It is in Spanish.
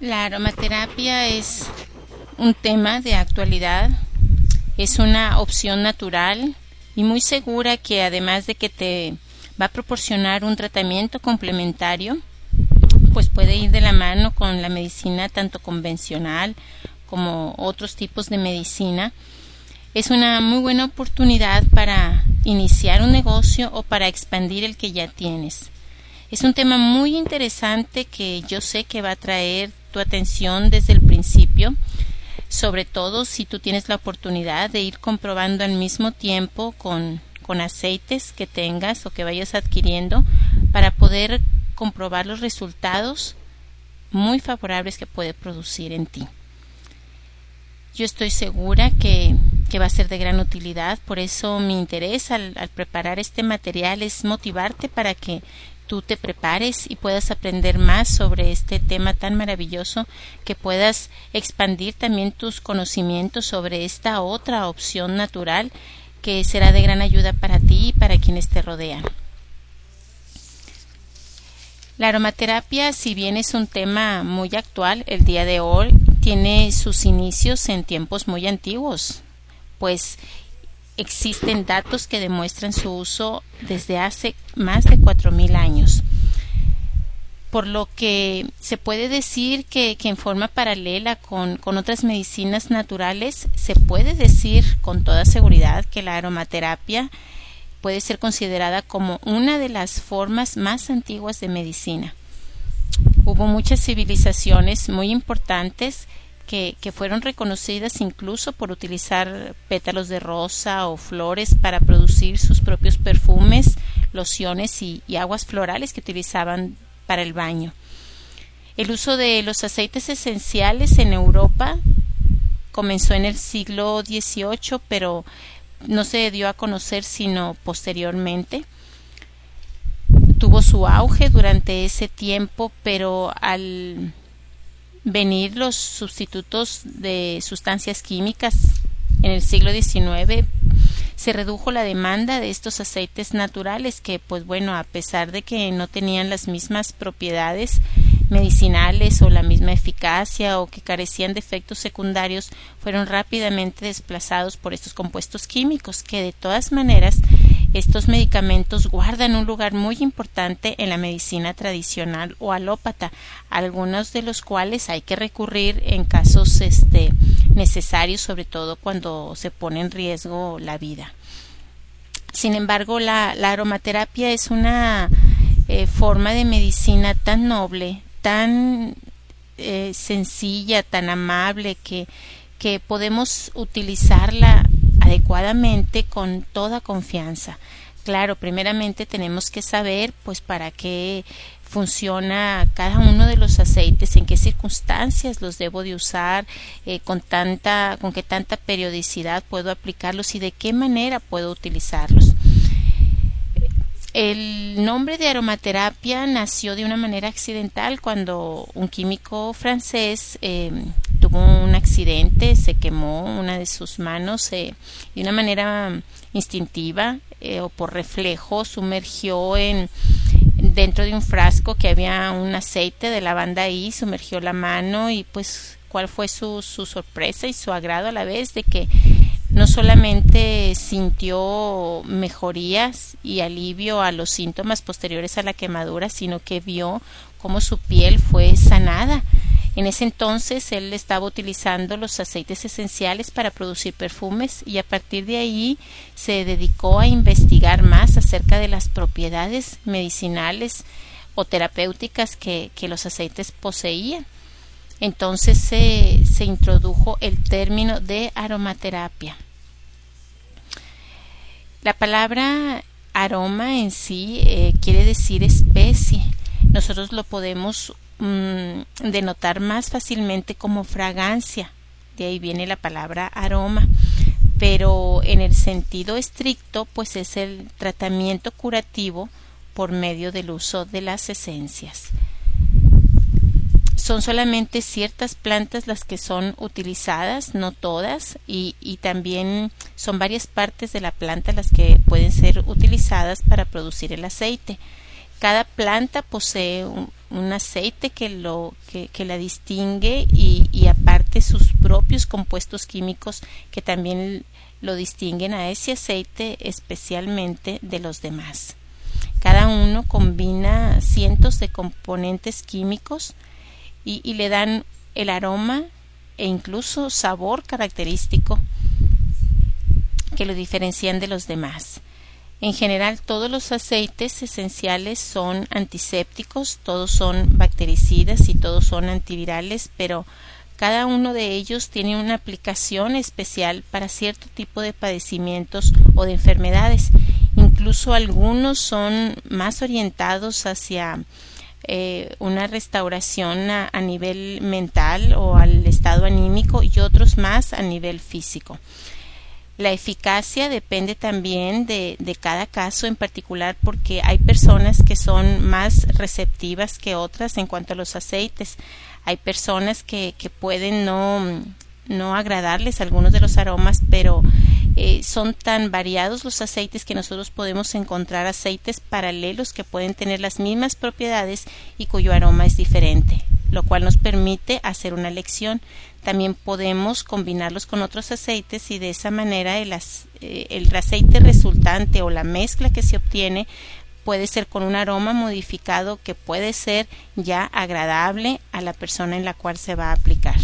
La aromaterapia es un tema de actualidad, es una opción natural y muy segura que además de que te va a proporcionar un tratamiento complementario, pues puede ir de la mano con la medicina tanto convencional como otros tipos de medicina. Es una muy buena oportunidad para iniciar un negocio o para expandir el que ya tienes. Es un tema muy interesante que yo sé que va a traer tu atención desde el principio, sobre todo si tú tienes la oportunidad de ir comprobando al mismo tiempo con, con aceites que tengas o que vayas adquiriendo para poder comprobar los resultados muy favorables que puede producir en ti. Yo estoy segura que, que va a ser de gran utilidad, por eso mi interés al, al preparar este material es motivarte para que tú te prepares y puedas aprender más sobre este tema tan maravilloso, que puedas expandir también tus conocimientos sobre esta otra opción natural que será de gran ayuda para ti y para quienes te rodean. La aromaterapia, si bien es un tema muy actual el día de hoy, tiene sus inicios en tiempos muy antiguos, pues existen datos que demuestran su uso desde hace más de 4.000 años. Por lo que se puede decir que, que en forma paralela con, con, otras medicinas naturales, se puede decir con toda seguridad que la aromaterapia puede ser considerada como una de las formas más antiguas de medicina. Hubo muchas civilizaciones muy importantes que, fueron reconocidas incluso por utilizar pétalos de rosa o flores para producir sus propios perfumes, lociones y, y aguas florales que utilizaban para el baño. El uso de los aceites esenciales en Europa comenzó en el siglo XVIII, pero no se dio a conocer sino posteriormente. Tuvo su auge durante ese tiempo, pero al venir los sustitutos de sustancias químicas. En el siglo XIX se redujo la demanda de estos aceites naturales que pues bueno a pesar de que no tenían las mismas propiedades medicinales o la misma eficacia o que carecían de efectos secundarios fueron rápidamente desplazados por estos compuestos químicos que de todas maneras estos medicamentos guardan un lugar muy importante en la medicina tradicional o alópata, algunos de los cuales hay que recurrir en casos este, necesarios, sobre todo cuando se pone en riesgo la vida. Sin embargo, la, aromaterapia es una eh, forma de medicina tan noble, tan eh, sencilla, tan amable, que, que podemos utilizarla adecuadamente con toda confianza. Claro, primeramente tenemos que saber pues para qué funciona cada uno de los aceites, en qué circunstancias los debo de usar, eh, con tanta, con qué tanta periodicidad puedo aplicarlos y de qué manera puedo utilizarlos. El nombre de aromaterapia nació de una manera accidental cuando un químico francés eh, tuvo un accidente, se quemó una de sus manos eh, de una manera instintiva eh, o por reflejo, sumergió en dentro de un frasco que había un aceite de lavanda ahí, sumergió la mano y pues cuál fue su, su sorpresa y su agrado a la vez de que no solamente sintió mejorías y alivio a los síntomas posteriores a la quemadura, sino que vio cómo su piel fue sanada. En ese entonces él estaba utilizando los aceites esenciales para producir perfumes y a partir de ahí se dedicó a investigar más acerca de las propiedades medicinales o terapéuticas que, que los aceites poseían. Entonces se, se introdujo el término de aromaterapia. La palabra aroma en sí eh, quiere decir especie. Nosotros lo podemos mmm, denotar más fácilmente como fragancia. De ahí viene la palabra aroma. Pero en el sentido estricto, pues es el tratamiento curativo por medio del uso de las esencias son solamente ciertas plantas las que son utilizadas, no todas, y, y, también son varias partes de la planta las que pueden ser utilizadas para producir el aceite. Cada planta posee un, un aceite que, lo, que, que la distingue y, y, aparte sus propios compuestos químicos que también lo distinguen a ese aceite especialmente de los demás. Cada uno combina cientos de componentes químicos y, y le dan el aroma e incluso sabor característico que lo diferencian de los demás. En general, todos los aceites esenciales son antisépticos, todos son bactericidas y todos son antivirales, pero cada uno de ellos tiene una aplicación especial para cierto tipo de padecimientos o de enfermedades. Incluso algunos son más orientados hacia eh, una restauración a, a nivel mental o al estado anímico y otros más a nivel físico. La eficacia depende también de, cada caso en particular porque hay personas que son más receptivas que otras en cuanto a los aceites. Hay personas que, que pueden no, no agradarles algunos de los aromas, pero eh, son tan variados los aceites que nosotros podemos encontrar aceites paralelos que pueden tener las mismas propiedades y cuyo aroma es diferente lo cual nos permite hacer una elección. También podemos combinarlos con otros aceites y de esa manera el, eh, el aceite resultante o la mezcla que se obtiene puede ser con un aroma modificado que puede ser ya agradable a la persona en la cual se va a aplicar.